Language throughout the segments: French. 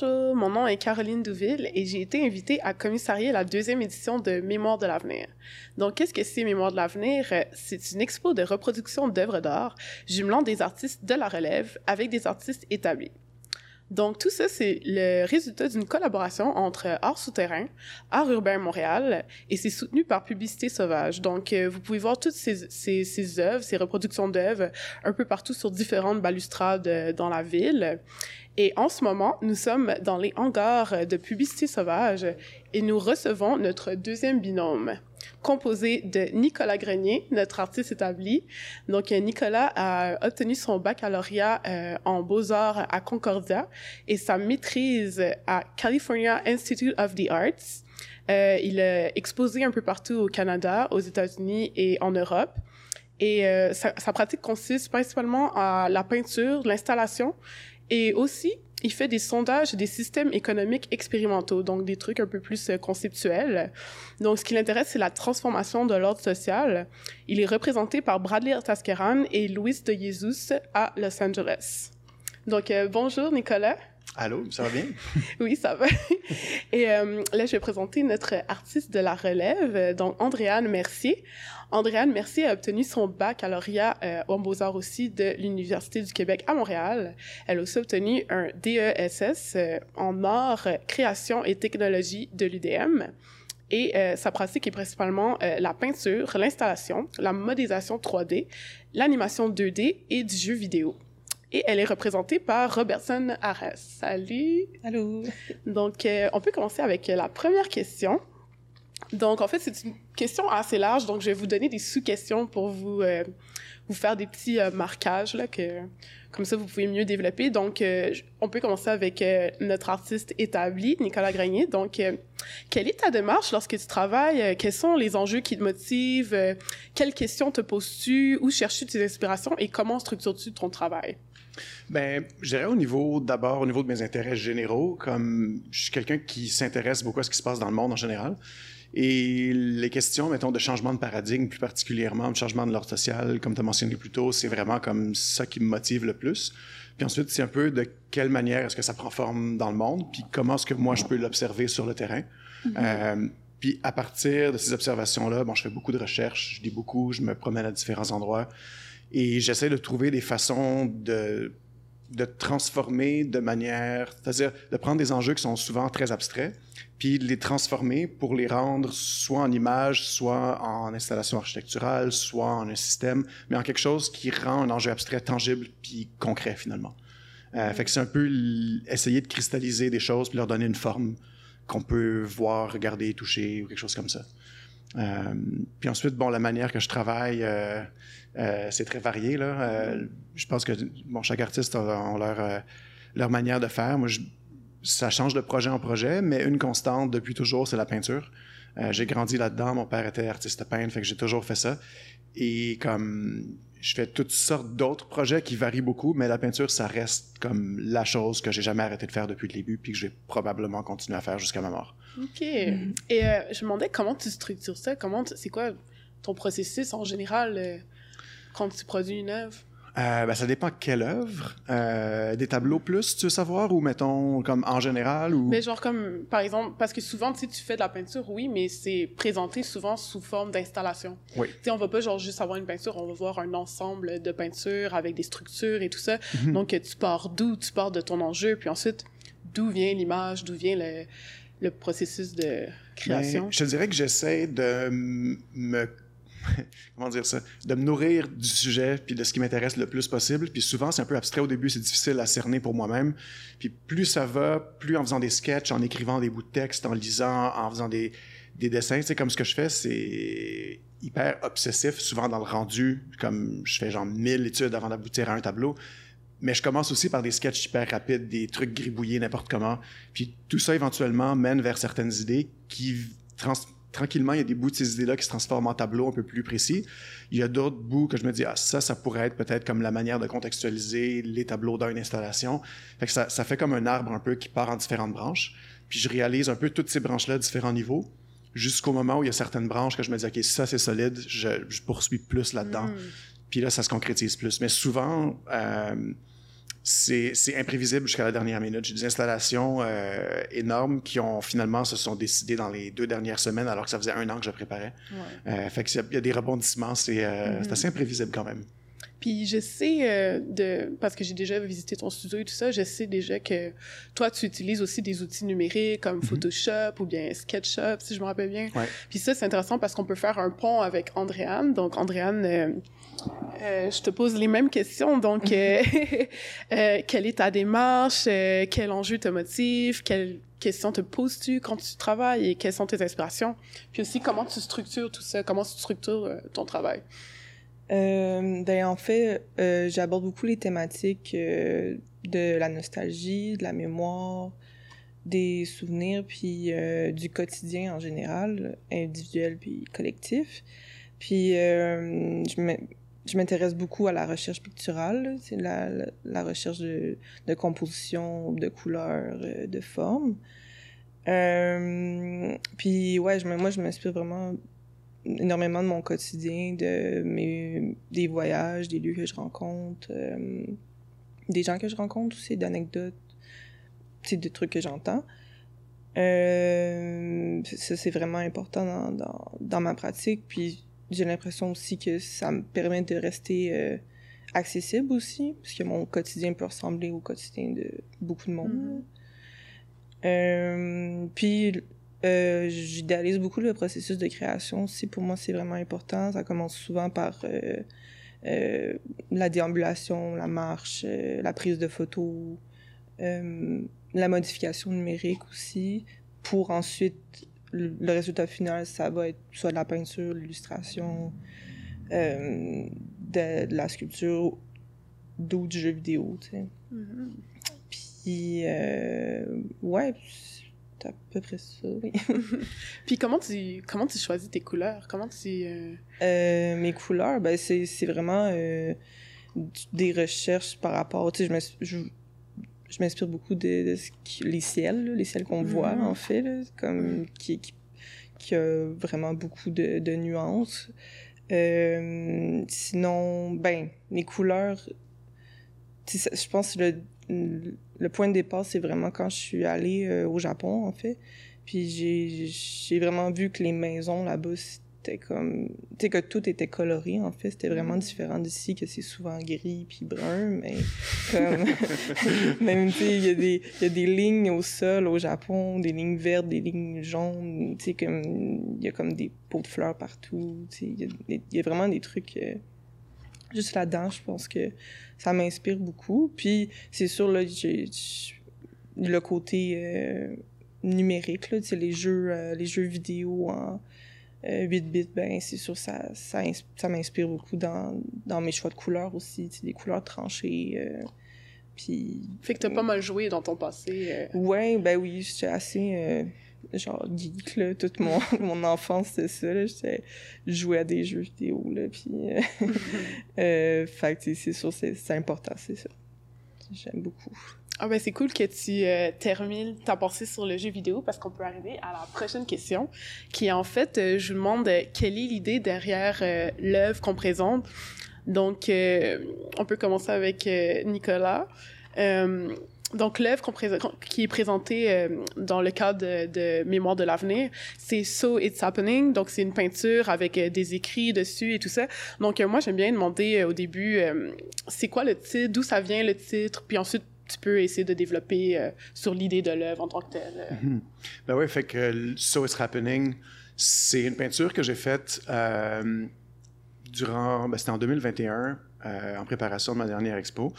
Bonjour, mon nom est Caroline Douville et j'ai été invitée à commissarier la deuxième édition de Mémoire de l'avenir. Donc, qu'est-ce que c'est Mémoire de l'avenir? C'est une expo de reproduction d'œuvres d'art jumelant des artistes de la relève avec des artistes établis. Donc, tout ça, c'est le résultat d'une collaboration entre Art Souterrain, Art Urbain Montréal, et c'est soutenu par Publicité Sauvage. Donc, euh, vous pouvez voir toutes ces œuvres, ces reproductions d'œuvres, un peu partout sur différentes balustrades euh, dans la ville. Et en ce moment, nous sommes dans les hangars de Publicité Sauvage et nous recevons notre deuxième binôme composé de Nicolas Grenier, notre artiste établi. Donc, euh, Nicolas a obtenu son baccalauréat euh, en beaux-arts à Concordia et sa maîtrise à California Institute of the Arts. Euh, il a exposé un peu partout au Canada, aux États-Unis et en Europe. Et sa, pratique consiste principalement à la peinture, l'installation et aussi il fait des sondages des systèmes économiques expérimentaux, donc des trucs un peu plus euh, conceptuels. Donc, ce qui l'intéresse, c'est la transformation de l'ordre social. Il est représenté par Bradley Taskeran et Luis de Jesus à Los Angeles. Donc, euh, bonjour Nicolas. Allô, ça va bien? oui, ça va. Et euh, là, je vais présenter notre artiste de la relève, donc Andréane Mercier. Andréane Mercier a obtenu son baccalauréat euh, en beaux-arts aussi de l'Université du Québec à Montréal. Elle a aussi obtenu un DESS euh, en art, création et technologie de l'UDM. Et euh, sa pratique est principalement euh, la peinture, l'installation, la modélisation 3D, l'animation 2D et du jeu vidéo et elle est représentée par Robertson Arras. Salut! Allô! Donc, euh, on peut commencer avec la première question. Donc, en fait, c'est une question assez large, donc je vais vous donner des sous-questions pour vous, euh, vous faire des petits euh, marquages, là, que, comme ça, vous pouvez mieux développer. Donc, euh, on peut commencer avec euh, notre artiste établi, Nicolas Grenier. Donc, euh, quelle est ta démarche lorsque tu travailles? quels sont les enjeux qui te motivent? quelles questions te poses-tu? Où cherches-tu tes inspirations? Et comment structures-tu ton travail? Ben, je dirais au niveau, d'abord, au niveau de mes intérêts généraux, comme je suis quelqu'un qui s'intéresse beaucoup à ce qui se passe dans le monde en général. Et les questions, mettons, de changement de paradigme, plus particulièrement, de changement de l'ordre social, comme tu as mentionné plus tôt, c'est vraiment comme ça qui me motive le plus. Puis ensuite, c'est un peu de quelle manière est-ce que ça prend forme dans le monde, puis comment est-ce que moi je peux l'observer sur le terrain. Mm -hmm. euh, puis à partir de ces observations-là, bon, je fais beaucoup de recherches, je lis beaucoup, je me promène à différents endroits et j'essaie de trouver des façons de de transformer de manière, c'est-à-dire de prendre des enjeux qui sont souvent très abstraits, puis de les transformer pour les rendre soit en images, soit en installation architecturale, soit en un système, mais en quelque chose qui rend un enjeu abstrait tangible puis concret finalement. Euh, fait que c'est un peu essayer de cristalliser des choses puis leur donner une forme qu'on peut voir, regarder, toucher ou quelque chose comme ça. Euh, puis ensuite, bon, la manière que je travaille, euh, euh, c'est très varié. Là. Euh, je pense que bon, chaque artiste a, leur, euh, leur manière de faire. Moi, je, ça change de projet en projet, mais une constante depuis toujours, c'est la peinture. J'ai grandi là-dedans. Mon père était artiste peintre, fait j'ai toujours fait ça. Et comme je fais toutes sortes d'autres projets qui varient beaucoup, mais la peinture, ça reste comme la chose que j'ai jamais arrêté de faire depuis le début, puis que je vais probablement continuer à faire jusqu'à ma mort. OK. Et euh, je me demandais comment tu structures ça, comment c'est quoi ton processus en général euh, quand tu produis une œuvre? Euh, ben, ça dépend quelle œuvre. Euh, des tableaux plus, tu veux savoir, ou mettons comme en général ou. Mais genre comme par exemple, parce que souvent tu tu fais de la peinture, oui, mais c'est présenté souvent sous forme d'installation. Oui. Tu sais on va pas genre juste avoir une peinture, on va voir un ensemble de peintures avec des structures et tout ça. Mm -hmm. Donc tu pars d'où, tu pars de ton enjeu, puis ensuite d'où vient l'image, d'où vient le, le processus de création? Je te dirais que j'essaie de me comment dire ça, de me nourrir du sujet puis de ce qui m'intéresse le plus possible. Puis souvent, c'est un peu abstrait au début, c'est difficile à cerner pour moi-même. Puis plus ça va, plus en faisant des sketchs, en écrivant des bouts de texte, en lisant, en faisant des, des dessins, sais, comme ce que je fais, c'est hyper obsessif, souvent dans le rendu, comme je fais genre mille études avant d'aboutir à un tableau. Mais je commence aussi par des sketchs hyper rapides, des trucs gribouillés n'importe comment. Puis tout ça, éventuellement, mène vers certaines idées qui trans tranquillement, il y a des bouts de ces idées-là qui se transforment en tableaux un peu plus précis. Il y a d'autres bouts que je me dis, ah, ça, ça pourrait être peut-être comme la manière de contextualiser les tableaux d'une installation. Fait que ça, ça fait comme un arbre un peu qui part en différentes branches. Puis je réalise un peu toutes ces branches-là à différents niveaux jusqu'au moment où il y a certaines branches que je me dis, OK, ça, c'est solide, je, je, poursuis plus là-dedans. Mm. Puis là, ça se concrétise plus. Mais souvent, euh, c'est imprévisible jusqu'à la dernière minute. J'ai des installations euh, énormes qui ont finalement se sont décidées dans les deux dernières semaines alors que ça faisait un an que je préparais. Ouais. Euh, fait qu'il y, a des rebondissements, c'est euh, mm-hmm. assez imprévisible quand même. Puis je sais, de, parce que j'ai déjà visité ton studio et tout ça, je sais déjà que toi, tu utilises aussi des outils numériques comme mm-hmm. Photoshop ou bien SketchUp, si je me rappelle bien. Ouais. Puis ça, c'est intéressant parce qu'on peut faire un pont avec Andréane. Donc, Andréane euh, je te pose les mêmes questions. Donc, euh, euh, quelle est ta démarche? quel enjeu te motive? Quelles questions te poses-tu quand tu travailles? Et quelles sont tes inspirations? Puis aussi, comment tu structures tout ça? Comment tu structures ton travail? Ben, en fait, j'aborde beaucoup les thématiques de la nostalgie, de la mémoire, des souvenirs, puis du quotidien en général, individuel puis collectif. Puis je m'intéresse beaucoup à la recherche picturale, c'est la, recherche de, composition, de couleurs, euh, de formes. Euh, puis ouais, je, moi je m'inspire vraiment énormément de mon quotidien, de mes des voyages, des lieux que je rencontre, euh, des gens que je rencontre aussi, d'anecdotes, des trucs que j'entends. Euh, ça c'est vraiment important dans, dans, dans ma pratique. Puis j'ai l'impression aussi que ça me permet de rester euh, accessible aussi, parce que mon quotidien peut ressembler au quotidien de beaucoup de monde. Mm-hmm. Puis, euh, j'idéalise beaucoup le processus de création aussi. Pour moi, c'est vraiment important. Ça commence souvent par la déambulation, la marche, la prise de photos, la modification numérique aussi, pour ensuite le résultat final, ça va être soit de la peinture, l'illustration, euh, de, la sculpture, ou du jeu vidéo, tu sais. Mm-hmm. Puis, euh, ouais, à peu près ça, oui. Puis comment tu, comment tu choisis tes couleurs? Comment tu... Euh... euh mes couleurs, ben c'est vraiment euh, des recherches par rapport, tu sais, je m'inspire beaucoup de, les ciels, les ciels qu'on voit mm-hmm. en fait, comme qui, qui, qui, a vraiment beaucoup de, de nuances. Sinon, ben, les couleurs, je pense que le, le point de départ, c'est vraiment quand je suis allée euh, au Japon, en fait. Puis j'ai vraiment vu que les maisons là-bas, c'était comme tu sais que tout était coloré en fait c'était vraiment mm. différent d'ici que c'est souvent gris puis brun mais comme même tu sais il y a des il y a des lignes au sol au Japon des lignes vertes des lignes jaunes tu sais comme il y a comme des pots de fleurs partout tu sais il y, a vraiment des trucs euh, juste là-dedans je pense que ça m'inspire beaucoup puis c'est sûr là j'ai le côté euh, numérique là les jeux euh, les jeux vidéo en 8 euh, bits, ben c'est sûr, ça, ça, ça m'inspire beaucoup dans, dans mes choix de couleurs aussi, des couleurs tranchées. Puis... Fait que t'as pas mal joué dans ton passé. Ouais, ben oui, j'étais assez genre geek, là. Toute mon, mon enfance, c'était ça, là. Je jouais à des jeux vidéo, là, puis... fait que c'est sûr, c'est important, c'est ça. J'aime beaucoup. Ah ben c'est cool que tu euh, termines ta pensée sur le jeu vidéo parce qu'on peut arriver à la prochaine question qui est en fait, euh, je vous demande euh, quelle est l'idée derrière l'œuvre qu'on présente? Donc, on peut commencer avec Nicolas. Donc, l'œuvre qui est présentée dans le cadre de, Mémoire de l'avenir, c'est So It's Happening. Donc, c'est une peinture avec des écrits dessus et tout ça. Donc, moi, j'aime bien demander au début, c'est quoi le titre, d'où ça vient le titre, puis ensuite tu peux essayer de développer euh, sur l'idée de l'œuvre en tant que telle. Mm Ben oui, fait que So It's Happening, c'est une peinture que j'ai faite euh, durant, ben, c'était en 2021, euh, en préparation de ma dernière expo.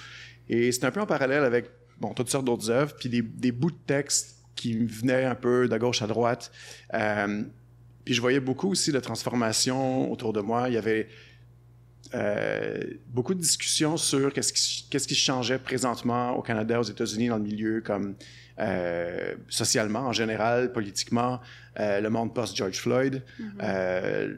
Et c'était un peu en parallèle avec, bon, toutes sortes d'autres œuvres, puis des, des, bouts de texte qui venaient un peu de gauche à droite. puis je voyais beaucoup aussi de transformations autour de moi. Il y avait euh, beaucoup de discussions sur qu'est-ce qui, qu'est-ce qui changeait présentement au Canada, aux États-Unis, dans le milieu, comme euh, socialement, en général, politiquement, euh, le monde post-George Floyd. Mm-hmm.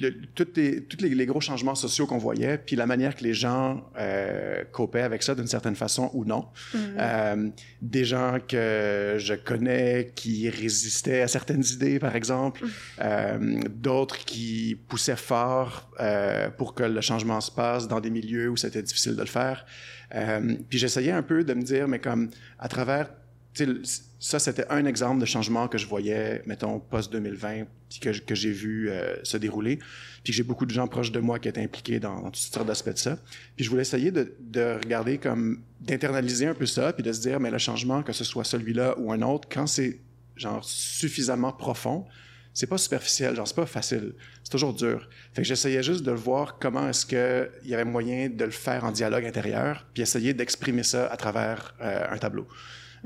Le, tous les, tous les, les gros changements sociaux qu'on voyait, puis la manière que les gens euh, copaient avec ça d'une certaine façon ou non. Mhm. Euh, des gens que je connais qui résistaient à certaines idées, par exemple, euh, d'autres qui poussaient fort pour que le changement se passe dans des milieux où c'était difficile de le faire. Puis j'essayais un peu de me dire, mais comme à travers, ça c'était un exemple de changement que je voyais, mettons, post-2020, puis que, que j'ai vu euh, se dérouler, puis j'ai beaucoup de gens proches de moi qui étaient impliqués dans, dans toutes sortes d'aspects de ça. Puis je voulais essayer de, de regarder comme, d'internaliser un peu ça, puis de se dire, mais le changement, que ce soit celui-là ou un autre, quand c'est genre suffisamment profond, c'est pas superficiel, genre c'est pas facile, c'est toujours dur. Fait que j'essayais juste de voir comment est-ce que il y avait moyen de le faire en dialogue intérieur, puis essayer d'exprimer ça à travers euh, un tableau.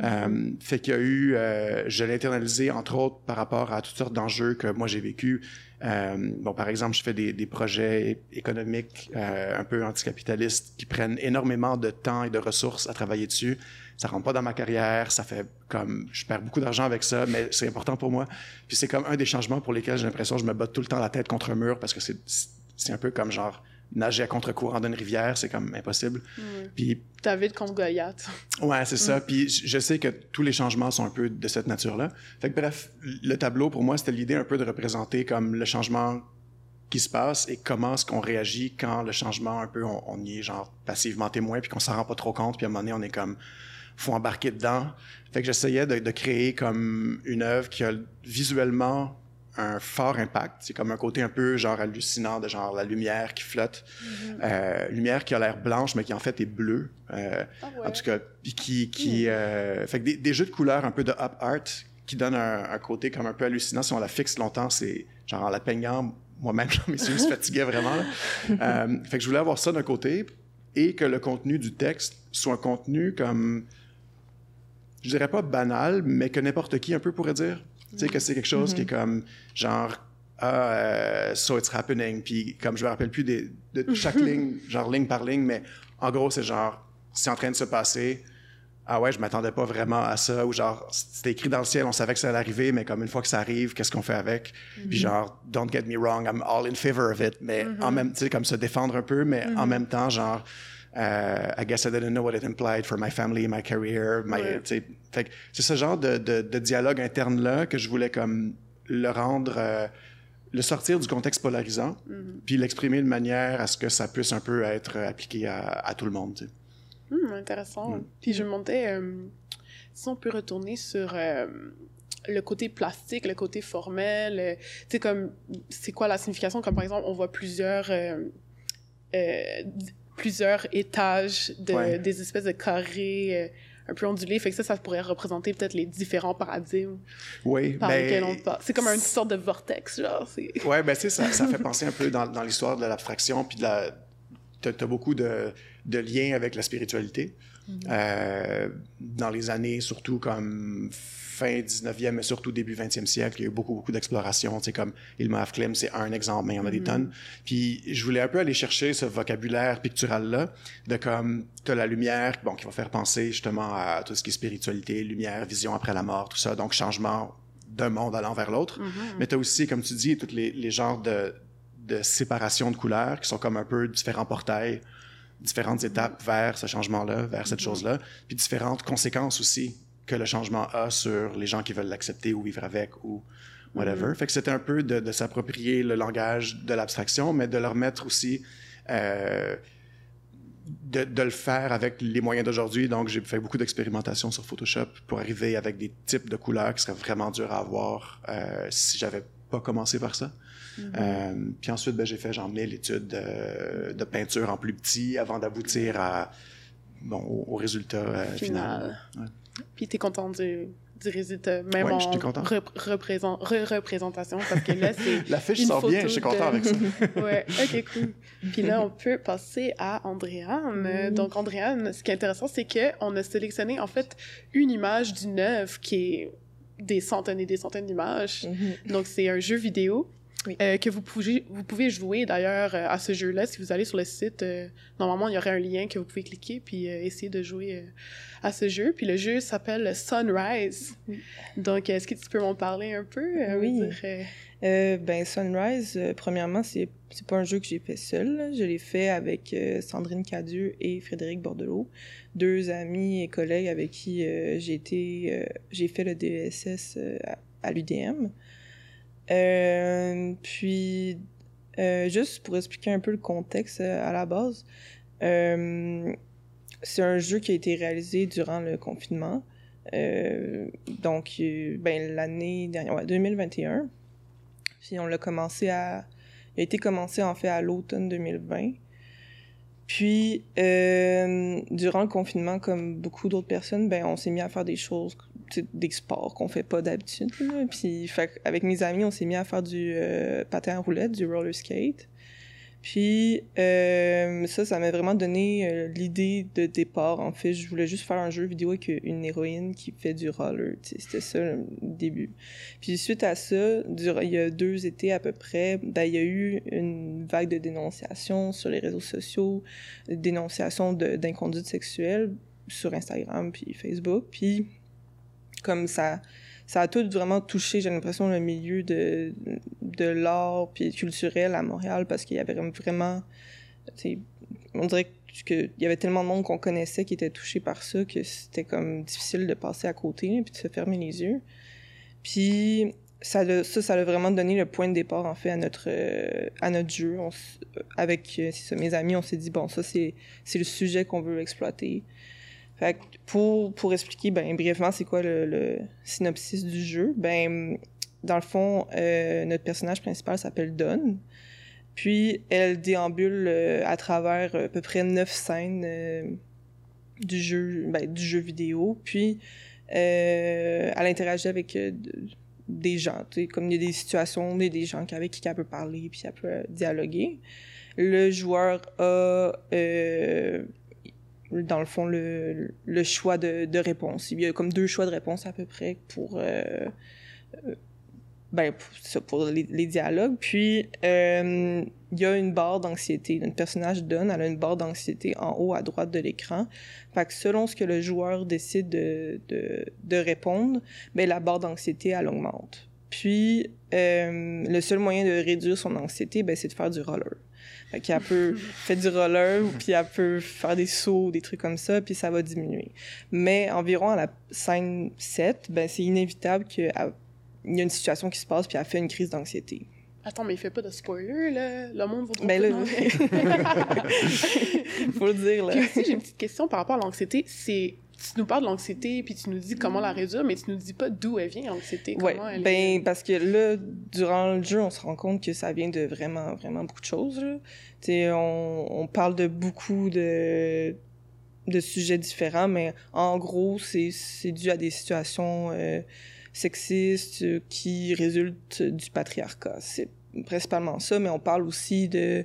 Euh, fait qu'il y a eu, euh, je l'ai internalisé entre autres par rapport à toutes sortes d'enjeux que moi j'ai vécu. Euh, bon, par exemple, je fais des, des projets économiques euh, un peu anticapitalistes qui prennent énormément de temps et de ressources à travailler dessus. Ça rentre pas dans ma carrière, ça fait comme je perds beaucoup d'argent avec ça, mais c'est important pour moi. Puis c'est comme un des changements pour lesquels j'ai l'impression que je me bats tout le temps la tête contre un mur parce que c'est c'est un peu comme genre nager à contre-courant d'une rivière, c'est comme impossible. Ouais. Puis David contre Goliath. Ouais, c'est ça. Puis je je sais que tous les changements sont un peu de cette nature-là. Fait que bref, le tableau, pour moi, c'était l'idée un peu de représenter comme le changement qui se passe et comment est-ce qu'on réagit quand le changement, un peu, on, on y est genre passivement témoin puis qu'on s'en rend pas trop compte puis à un moment donné, on est comme faut embarquer dedans. Fait que j'essayais de, de créer comme une œuvre qui a visuellement un fort impact. C'est comme un côté un peu genre hallucinant de genre la lumière qui flotte. Euh, lumière qui a l'air blanche, mais qui en fait est bleue. Euh, Ah ouais. en tout cas, puis qui, qui euh, fait que des, des jeux de couleurs un peu de up art qui donnent un, un côté comme un peu hallucinant. Si on la fixe longtemps, c'est genre en la peignant, moi-même, mes yeux se fatiguaient vraiment. fait que je voulais avoir ça d'un côté et que le contenu du texte soit un contenu comme, je dirais pas banal, mais que n'importe qui un peu pourrait dire. Tu sais, que c'est quelque chose qui est comme, genre, ah, euh, so it's happening, puis comme je me rappelle plus des, de chaque ligne, genre ligne par ligne, mais en gros, c'est genre, c'est en train de se passer. Ah ouais, je m'attendais pas vraiment à ça, ou genre, c'était écrit dans le ciel, on savait que ça allait arriver, mais comme une fois que ça arrive, qu'est-ce qu'on fait avec? Puis genre, don't get me wrong, I'm all in favor of it, mais en même, tu sais, comme se défendre un peu, mais en même temps, genre, euh, I guess I didn't know what it implied for my family, my career, my, Ouais. fait c'est ce genre de, de, de dialogue interne-là que je voulais comme le rendre, euh, le sortir du contexte polarisant, puis l'exprimer de manière à ce que ça puisse un peu être appliqué à, à tout le monde. tu sais. Hum, intéressant. Mm. Puis je me demandais euh, si on peut retourner sur euh, le côté plastique, le côté formel. euh, tu sais, comme, c'est quoi la signification? Comme par exemple, on voit plusieurs, plusieurs étages, de, Ouais. des espèces de carrés euh, un peu ondulés. Fait que ça, ça pourrait représenter peut-être les différents paradigmes Oui, par ben, lesquels on passe. C'est comme une sorte de vortex, genre. Ouais, ben, tu sais, ça, ça fait penser un peu dans, dans l'histoire de l'abstraction, puis de la. T'as as beaucoup de, de liens avec la spiritualité. Euh, dans les années, surtout comme fin 19e, mais surtout début 20e siècle, il y a eu beaucoup, beaucoup d'exploration. Tu sais, comme Ilma Afklem, c'est un exemple, mais il y en a des tonnes. Puis je voulais un peu aller chercher ce vocabulaire pictural-là, de comme, t'as la lumière, bon, qui va faire penser justement à tout ce qui est spiritualité, lumière, vision après la mort, tout ça. Donc, changement d'un monde allant vers l'autre. Mais tu as aussi, comme tu dis, tous les, les genres de, de séparation de couleurs qui sont comme un peu différents portails, différentes étapes vers ce changement-là, vers cette chose-là, puis différentes conséquences aussi que le changement a sur les gens qui veulent l'accepter ou vivre avec ou whatever. Fait que c'était un peu de, de s'approprier le langage de l'abstraction, mais de leur mettre aussi euh, de, de le faire avec les moyens d'aujourd'hui. Donc, j'ai fait beaucoup d'expérimentation sur Photoshop pour arriver avec des types de couleurs qui seraient vraiment durs à avoir euh, si j'avais pas commencé par ça. Euh, puis ensuite, ben, j'ai fait genre mille études de, de peinture en plus petit avant d'aboutir à bon au, au résultat euh, final. Ouais. Puis t'es content du, du résultat, même Ouais, en j'étais content. rep- représent- re-représentation, parce que là, c'est La fiche Une sort bien, je suis content de- avec ça. Ouais, ok, cool. Puis là, on peut passer à Andréane. Mhm. Donc, Andréane, ce qui est intéressant, c'est qu'on a sélectionné, en fait, une image d'une œuvre qui est des centaines et des centaines d'images. Mhm. Donc, c'est un jeu vidéo Oui. euh, que vous pouvez, vous pouvez jouer d'ailleurs euh, à ce jeu-là. Si vous allez sur le site, euh, normalement, il y aurait un lien que vous pouvez cliquer puis euh, essayer de jouer à ce jeu. Puis le jeu s'appelle Sunrise. Oui. Donc, est-ce que tu peux m'en parler un peu? Oui. ben, Sunrise, premièrement, c'est c'est pas un jeu que j'ai fait seul. Je l'ai fait avec Sandrine Cadieux et Frédéric Bordelot, deux amis et collègues avec qui j'ai été, j'ai fait le DESS euh, à, à l'UDM. Euh, puis, euh, juste pour expliquer un peu le contexte euh, à la base, c'est un jeu qui a été réalisé durant le confinement. Donc, ben, l'année dernière, ouais, 2021. Puis on l'a commencé à... Il a été commencé en fait à l'automne 2020. Puis, durant le confinement, comme beaucoup d'autres personnes, ben, on s'est mis à faire des choses, des sports qu'on fait pas d'habitude. Puis, avec mes amis, on s'est mis à faire du euh, patin à roulette, du roller skate. Puis, euh, ça, ça m'a vraiment donné euh, l'idée de départ. En fait, je voulais juste faire un jeu vidéo avec une héroïne qui fait du roller. C'était ça le début. Puis, suite à ça, il y a deux étés à peu près, ben, il y a eu une vague de dénonciations sur les réseaux sociaux, dénonciations d'inconduite sexuelle sur Instagram puis Facebook. Puis, comme ça, ça a tout vraiment touché, j'ai l'impression, le milieu de, de l'art puis culturel à Montréal parce qu'il y avait vraiment, on dirait qu'il y avait tellement de monde qu'on connaissait qui était touché par ça que c'était comme difficile de passer à côté puis de se fermer les yeux. Puis ça, ça, a vraiment donné le point de départ en fait à notre à notre jeu. Avec ça, mes amis, on s'est dit bon ça c'est le sujet qu'on veut exploiter. Fait pour, pour expliquer ben, brièvement c'est quoi le, synopsis du jeu, ben dans le fond, euh, notre personnage principal s'appelle Dawn. Puis elle déambule euh, à travers à peu près neuf scènes euh, du jeu ben, du jeu vidéo. Puis euh, elle interagit avec euh, de- des gens, comme il y a des situations, il y a des gens avec qui elle peut parler, puis elle peut euh, dialoguer. Le joueur a euh, dans le fond, le, choix de, réponse. Il y a comme deux choix de réponse à peu près pour, euh, euh, ben, pour, les, dialogues. Puis, euh, il y a une barre d'anxiété. Notre personnage donne, elle a une barre d'anxiété en haut à droite de l'écran. Fait selon ce que le joueur décide de, répondre, ben, la barre d'anxiété, augmente. Puis, le seul moyen de réduire son anxiété, ben, c'est de faire du roller. Fait qu'elle peut faire du roller, puis elle peut faire des sauts, des trucs comme ça, puis ça va diminuer. Mais environ à la scène 7, ben, c'est inévitable qu'il y a une situation qui se passe, puis elle fait une crise d'anxiété. Attends, mais il fait pas de spoiler, là? Le monde vaudra Ben là, faut le dire, là. Puis aussi, j'ai une petite question par rapport à l'anxiété. C'est... Tu nous parles de l'anxiété, puis tu nous dis comment la réduire, mais tu nous dis pas d'où elle vient, l'anxiété. Elle ben parce que là, durant le jeu, on se rend compte que ça vient de vraiment, vraiment beaucoup de choses. là. Tu sais, on, on parle de beaucoup de, de sujets différents, mais en gros, c'est dû à des situations euh, sexistes euh, qui résultent du patriarcat. C'est principalement ça, mais on parle aussi de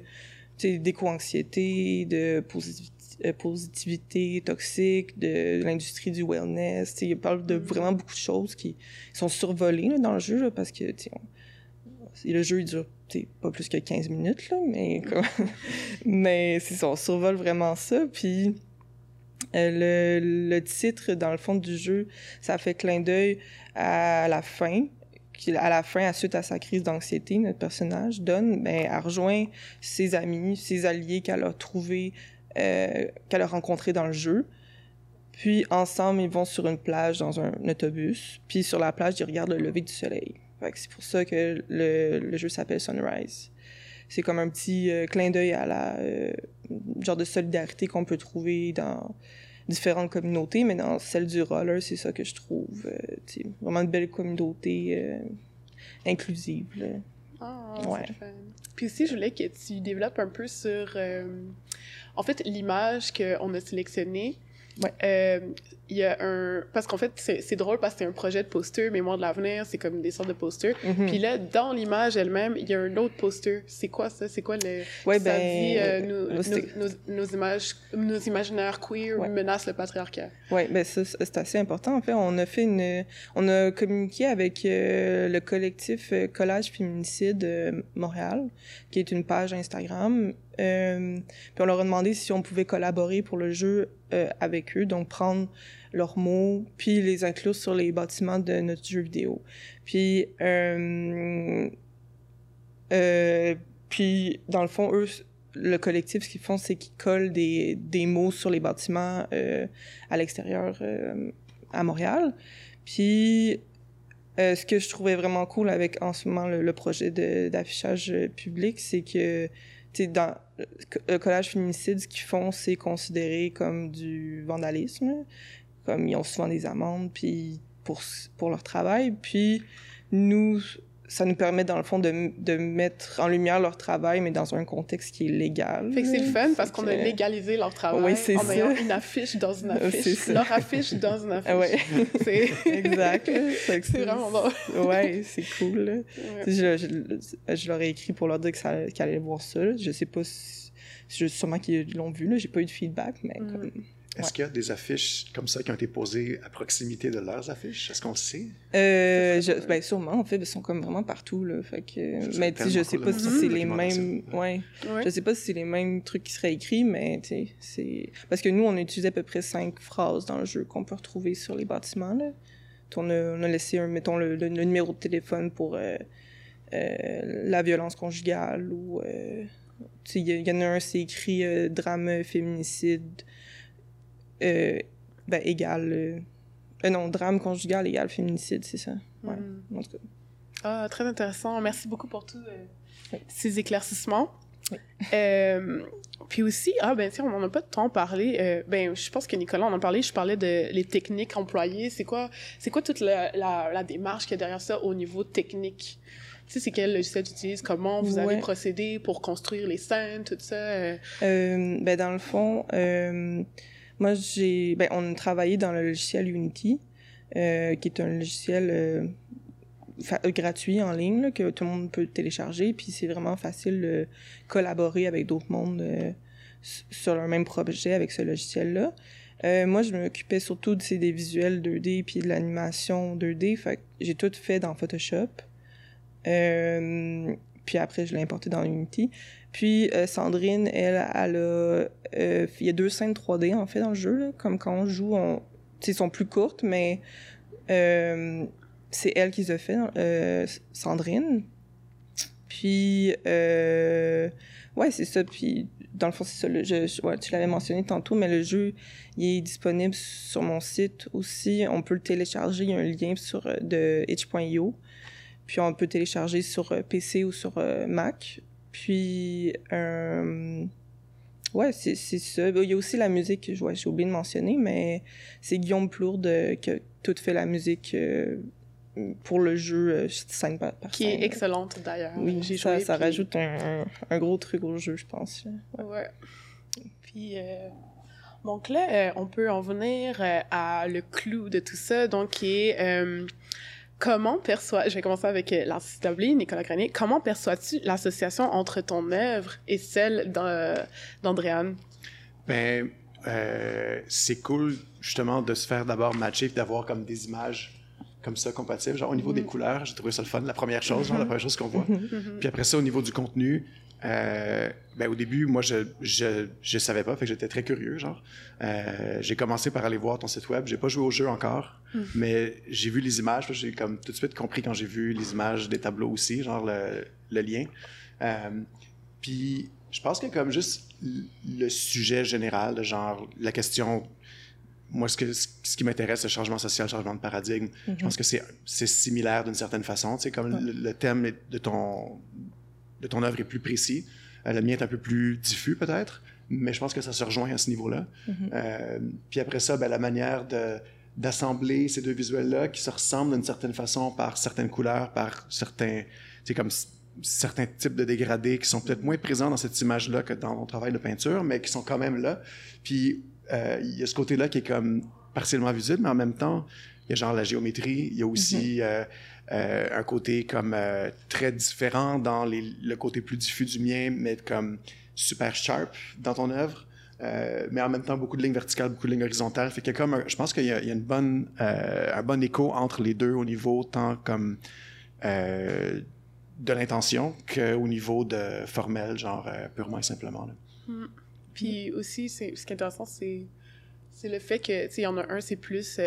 d'éco-anxiété, de positivité positivité toxique, de l'industrie du wellness. Il parle de Mhm. vraiment beaucoup de choses qui sont survolées là, dans le jeu, là, parce que on- le jeu il dure pas plus que 15 minutes, là, mais, comme... mais c'est ça, on survole vraiment ça. Puis euh, le, le titre, dans le fond du jeu, ça fait clin d'œil à la fin. À la fin, à suite à sa crise d'anxiété, notre personnage, Donne, ben, elle rejoint ses amis, ses alliés qu'elle a trouvés euh, qu'elle a rencontré dans le jeu. Puis ensemble, ils vont sur une plage dans un autobus. Puis sur la plage, ils regardent le lever du soleil. C'est pour ça que le, le jeu s'appelle Sunrise. C'est comme un petit euh, clin d'œil à la euh, genre de solidarité qu'on peut trouver dans différentes communautés, mais dans celle du roller, c'est ça que je trouve. euh, vraiment une belle communauté euh, inclusive. là. Ah, Ouais. Puis aussi, je voulais que tu développes un peu sur, euh, en fait, l'image qu'on a sélectionnée. Ouais. Euh, il y a un... Parce qu'en fait, c'est drôle parce que c'est un projet de poster, Mémoire de l'avenir, c'est comme des sortes de posters. Mhm. Puis là, dans l'image elle-même, il y a un autre poster. C'est quoi ça? C'est quoi le... Ouais, ça ben, dit, euh, nos, moi, c'était- nos, nos, nos images, nos imaginaires queer Ouais. menacent le patriarcat. Oui, ben ça, c'est assez important. En fait, on a fait une, on a communiqué avec euh, le collectif euh, Collage Féminicide Montréal, qui est une page Instagram. Euh, puis on leur a demandé si on pouvait collaborer pour le jeu euh, avec eux, donc prendre leurs mots puis les inclure sur les bâtiments de notre jeu vidéo. Puis euh, euh, puis dans le fond, eux, le collectif, ce qu'ils font, c'est qu'ils collent des, des mots sur les bâtiments euh, à l'extérieur à Montréal. Puis, ce que je trouvais vraiment cool avec en ce moment le, le projet d'affichage public, c'est que, dans le collage féminicide, ce qu'ils font, c'est considéré comme du vandalisme. Comme ils ont souvent des amendes, puis pour, pour leur travail. Puis, nous, ça nous permet, dans le fond, de, de mettre en lumière leur travail, mais dans un contexte qui est légal. Fait que c'est le fun parce qu'on a légalisé leur travail Oui, en ça. ayant une affiche dans une c'est affiche. ça. Leur affiche dans une affiche. Ouais, C'est exact. C'est vraiment drôle. Ouais, c'est cool. Ouais. Je, je, je leur ai écrit pour leur dire qu'ils allaient voir ça. là. Je sais pas si. Sûrement qu'ils l'ont vu, là. J'ai pas eu de feedback, mais Mm. comme. Est-ce Ouais. qu'il y a des affiches comme ça qui ont été posées à proximité de leurs affiches? Est-ce qu'on le sait? Euh, je- ben, sûrement, en fait, ils sont comme vraiment partout, là. Fait que. Mais tu sais, je sais pas si c'est les mêmes. Ouais. Ouais. Je sais pas si c'est les mêmes trucs qui seraient écrits, mais tu sais, c'est. Parce que nous, on a utilisé à peu près cinq phrases dans le jeu qu'on peut retrouver sur les bâtiments, là. On a, on a laissé, un, mettons, le, le- le numéro de téléphone pour euh, euh, la violence conjugale ou. euh, tu sais, il y, en a un, c'est écrit euh, drame féminicide euh, ben, égal. euh, euh, non, drame conjugal égal féminicide, c'est ça. Ouais, Mm. en tout cas. Ah, très intéressant. Merci beaucoup pour tous euh, Oui. ces éclaircissements. Oui. Puis aussi, ah ben tiens, on n'en a pas tant parlé. Euh, ben, je pense que Nicolas en a parlé. Je parlais de les techniques employées. C'est quoi, c'est quoi toute la, la, la démarche qu'il y a derrière ça au niveau technique? Tu sais, c'est quel logiciel tu utilises? Comment vous Ouais. avez procédé pour construire les scènes, tout ça? Euh, ben dans le fond, euh, moi j'ai, ben on a travaillé dans le logiciel Unity, euh, qui est un logiciel euh, gratuit en ligne là, que tout le monde peut télécharger, puis c'est vraiment facile de collaborer avec d'autres mondes euh, sur le même projet avec ce logiciel-là. Moi, je m'occupais surtout de, des visuels 2D puis de l'animation 2D, fait j'ai tout fait dans Photoshop. Puis après, je l'ai importé dans Unity. Puis euh, Sandrine, elle, elle a... euh, il y a deux scènes 3D, en fait, dans le jeu. Comme quand on joue, on... sont plus courtes, mais euh, c'est elle qui les a fait, Sandrine. Puis, ouais, c'est ça. Puis, dans le fond, c'est ça. Tu l'avais mentionné tantôt, mais le jeu, il est disponible sur mon site aussi. On peut le télécharger. Il y a un lien sur, de itch.io. Puis, on peut télécharger sur euh, PC ou sur euh, Mac. Puis, euh, ouais, c'est ça. Il y a aussi la musique, ouais, j'ai oublié de mentionner, mais c'est Guillaume Plourde euh, qui a tout fait la musique pour le jeu scène par, qui est excellente d'ailleurs. Oui, J'ai ça, joué, ça puis- rajoute un, un- un gros truc au jeu, je pense. Ouais. Ouais. Puis, euh, donc là, euh, on peut en venir euh, à le clou de tout ça, donc qui est euh, comment perçois... Je vais commencer avec euh, l'artiste établi, Nicolas Grenier. Comment perçois-tu l'association entre ton œuvre et celle d'An- d'Andréane? Ben, euh, c'est cool justement de se faire d'abord matcher d'avoir comme des images comme ça compatibles. Genre au niveau des Mhm. couleurs, j'ai trouvé ça le fun. La première chose, genre, la première chose qu'on voit. Mhm. Puis après ça, au niveau du contenu, euh, ben, au début, moi, je, je, je savais pas, fait que j'étais très curieux, genre. Euh, j'ai commencé par aller voir ton site web. J'ai pas joué au jeu encore, Mm. mais j'ai vu les images. J'ai comme tout de suite compris quand j'ai vu les images des tableaux aussi, genre le, le lien. Euh, puis je pense que comme juste le sujet général, genre la question, moi, ce, que, ce qui m'intéresse, le changement social, le changement de paradigme, je pense que c'est similaire d'une certaine façon. Tu sais, comme Ouais. le, le thème de ton, de ton œuvre est plus précis, euh, le mien est un peu plus diffus peut-être, mais je pense que ça se rejoint à ce niveau-là. Mhm. Euh, puis après ça, ben, la manière de d'assembler ces deux visuels-là qui se ressemblent d'une certaine façon par certaines couleurs, par certains, c'est comme certains types de dégradés qui sont peut-être moins présents dans cette image-là que dans mon travail de peinture, mais qui sont quand même là. Puis euh, il y a ce côté-là qui est comme partiellement visible, mais en même temps, il y a genre la géométrie, il y a aussi euh, euh, un côté comme euh, très différent dans le côté plus diffus du mien, mais comme super sharp dans ton œuvre. Euh, mais en même temps beaucoup de lignes verticales, beaucoup de lignes horizontales. Fait a comme je pense qu'il y a, une bonne, euh, un bon écho entre les deux au niveau tant comme euh, de l'intention qu'au niveau de formel, genre euh, purement et simplement. là. Puis aussi, ce qui est intéressant, c'est le fait que, tu sais, il y en a un, c'est plus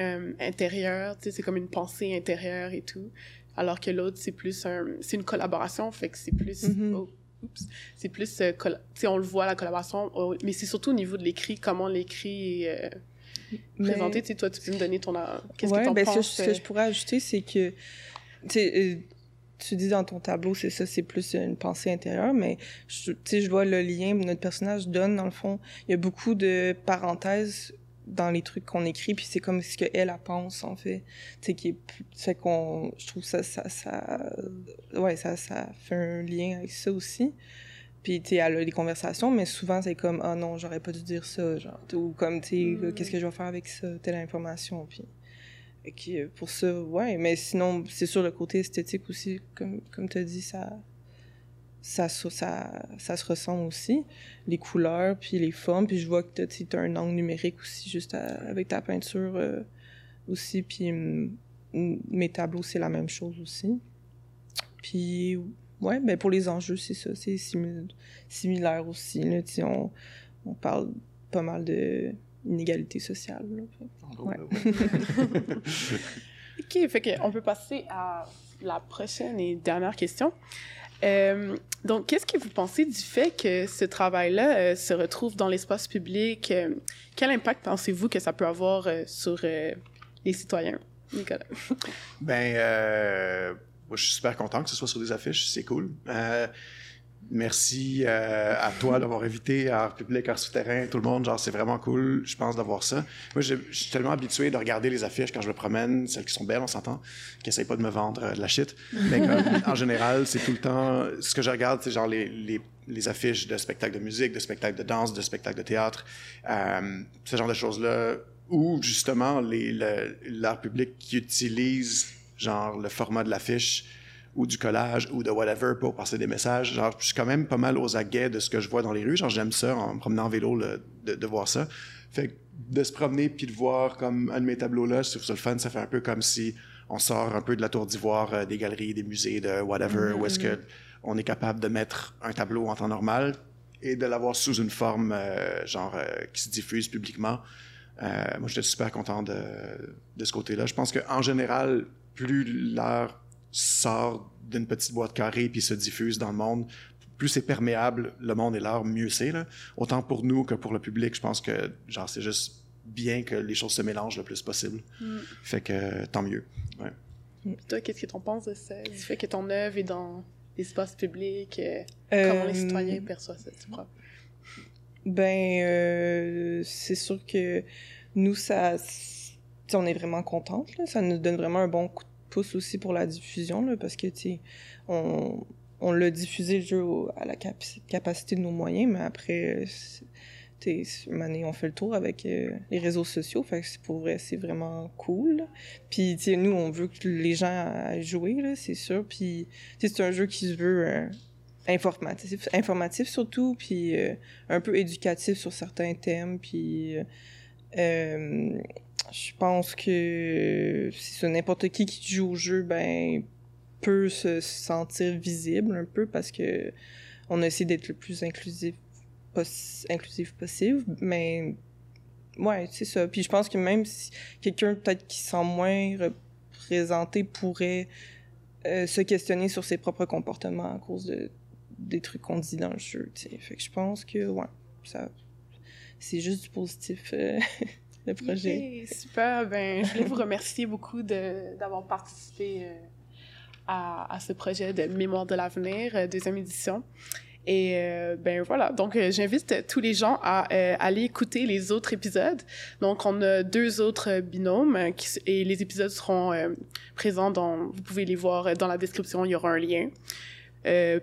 euh, euh, intérieur, tu sais, c'est comme une pensée intérieure et tout, alors que l'autre, c'est plus un, c'est une collaboration, fait que c'est plus, Mhm. oh, oups, c'est plus, euh, tu sais, on le voit, la collaboration, oh, mais c'est surtout au niveau de l'écrit, comment l'écrit est euh, Mais- présenté, tu sais, toi, tu peux me donner ton, qu'est-ce ouais, que t'en ben, ce que penses? je- ce que euh, je pourrais ajouter, c'est que, tu sais, tu dis dans ton tableau, c'est ça, c'est plus une pensée intérieure, mais tu sais, je vois le lien notre personnage donne, dans le fond. Il y a beaucoup de parenthèses dans les trucs qu'on écrit, puis c'est comme ce qu'elle, elle pense, en fait. Tu sais, qui est qu'on... Je trouve ça, ça, ça... Ouais, ça, ça fait un lien avec ça aussi. Puis, tu sais, elle a des conversations, mais souvent, c'est comme « Ah non, j'aurais pas dû dire ça », genre. Ou comme, tu sais, Mm. qu'est-ce que je vais faire avec ça, telle information, puis... Euh, pour ça, ouais, mais sinon, c'est sûr, le côté esthétique aussi, comme, comme tu as dit, ça, ça, ça, ça, se ressent aussi. Les couleurs, puis les formes, puis je vois que tu as un angle numérique aussi, juste à- avec ta peinture euh, aussi, puis hum, mes tableaux, c'est la même chose aussi. Puis, ouais, ben pour les enjeux, c'est ça, c'est simil- similaire aussi, là, on, on parle pas mal de inégalité sociale, là. Ouais. OK, fait qu'on peut passer à la prochaine et dernière question. Euh, donc, qu'est-ce que vous pensez du fait que ce travail-là euh, se retrouve dans l'espace public? Euh, quel impact pensez-vous que ça peut avoir sur les citoyens? Nicolas. Ben, moi, je suis super content que ce soit sur des affiches, c'est cool. Merci euh, à toi d'avoir invité Art Public, Art Souterrain, tout le monde. Genre, c'est vraiment cool, je pense, d'avoir ça. Moi, je je suis tellement habitué de regarder les affiches quand je me promène, celles qui sont belles, on s'entend, qui essayent pas de me vendre euh, de la shit. Mais comme, en général, c'est tout le temps. Ce que je regarde, c'est genre les, les, les affiches de spectacles de musique, de spectacles de danse, de spectacles de théâtre, euh, ce genre de choses-là, ou justement le- l'art public qui utilise genre le format de l'affiche ou du collage ou de whatever pour passer des messages. Genre, je suis quand même pas mal aux aguets de ce que je vois dans les rues. Genre, j'aime ça en me promenant en vélo le- de, de voir ça. Fait que de se promener puis de voir comme un de mes tableaux là, je trouve ça le fun. Ça fait un peu comme si on sort un peu de la tour d'ivoire, euh, des galeries, des musées, de whatever, où est-ce que on est capable de mettre un tableau en temps normal et de l'avoir sous une forme euh, genre euh, qui se diffuse publiquement. Moi, j'étais super content de, de ce côté-là. Je pense qu'en général, plus l'art sort d'une petite boîte carrée puis se diffuse dans le monde, plus c'est perméable, le monde et l'art, mieux c'est. là. Autant pour nous que pour le public, je pense que genre c'est juste bien que les choses se mélangent le plus possible. Mm. Fait que tant mieux. Toi, qu'est-ce que t'en penses de ça? Du fait que ton œuvre est dans l'espace public, euh, comment les Euh, citoyens perçoivent ça, tu crois? Ben, euh, c'est sûr que nous, ça, tu on est vraiment contente. Ça nous donne vraiment un bon coup de pouce aussi pour la diffusion, là, parce que, on, on l'a diffusé le jeu à la capacité de nos moyens, mais après, on fait le tour avec euh, les réseaux sociaux. Pour vrai, c'est vraiment cool. Puis, nous, on veut que les gens jouer, là, c'est sûr. Puis, c'est un jeu qui se veut euh, informatif, informatif surtout, puis euh, un peu éducatif sur certains thèmes. Puis, je pense que c'est ça, n'importe qui qui joue au jeu, ben, peut se sentir visible un peu parce que on a essayé d'être le plus inclusif, inclusif possible, mais ouais, c'est ça. Puis je pense que même si quelqu'un peut-être qui se sent moins représenté pourrait euh, se questionner sur ses propres comportements à cause de des trucs qu'on dit dans le jeu, tu. Fait que je pense que, ouais, ça... C'est juste du positif, euh, le projet. Super. Ben, je voulais vous remercier beaucoup d'avoir participé euh, à, à ce projet de Mémoire de l'avenir, euh, deuxième édition. Et euh, ben voilà, donc euh, j'invite tous les gens à aller écouter les autres épisodes. Donc on a deux autres binômes et les épisodes seront présents dans, vous pouvez les voir dans la description, il y aura un lien.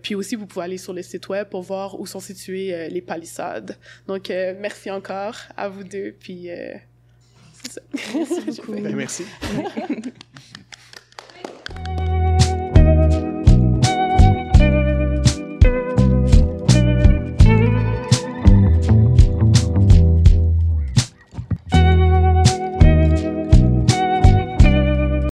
Puis aussi, vous pouvez aller sur le site web pour voir où sont situées les palissades. Donc, merci encore à vous deux, puis c'est ça. Merci.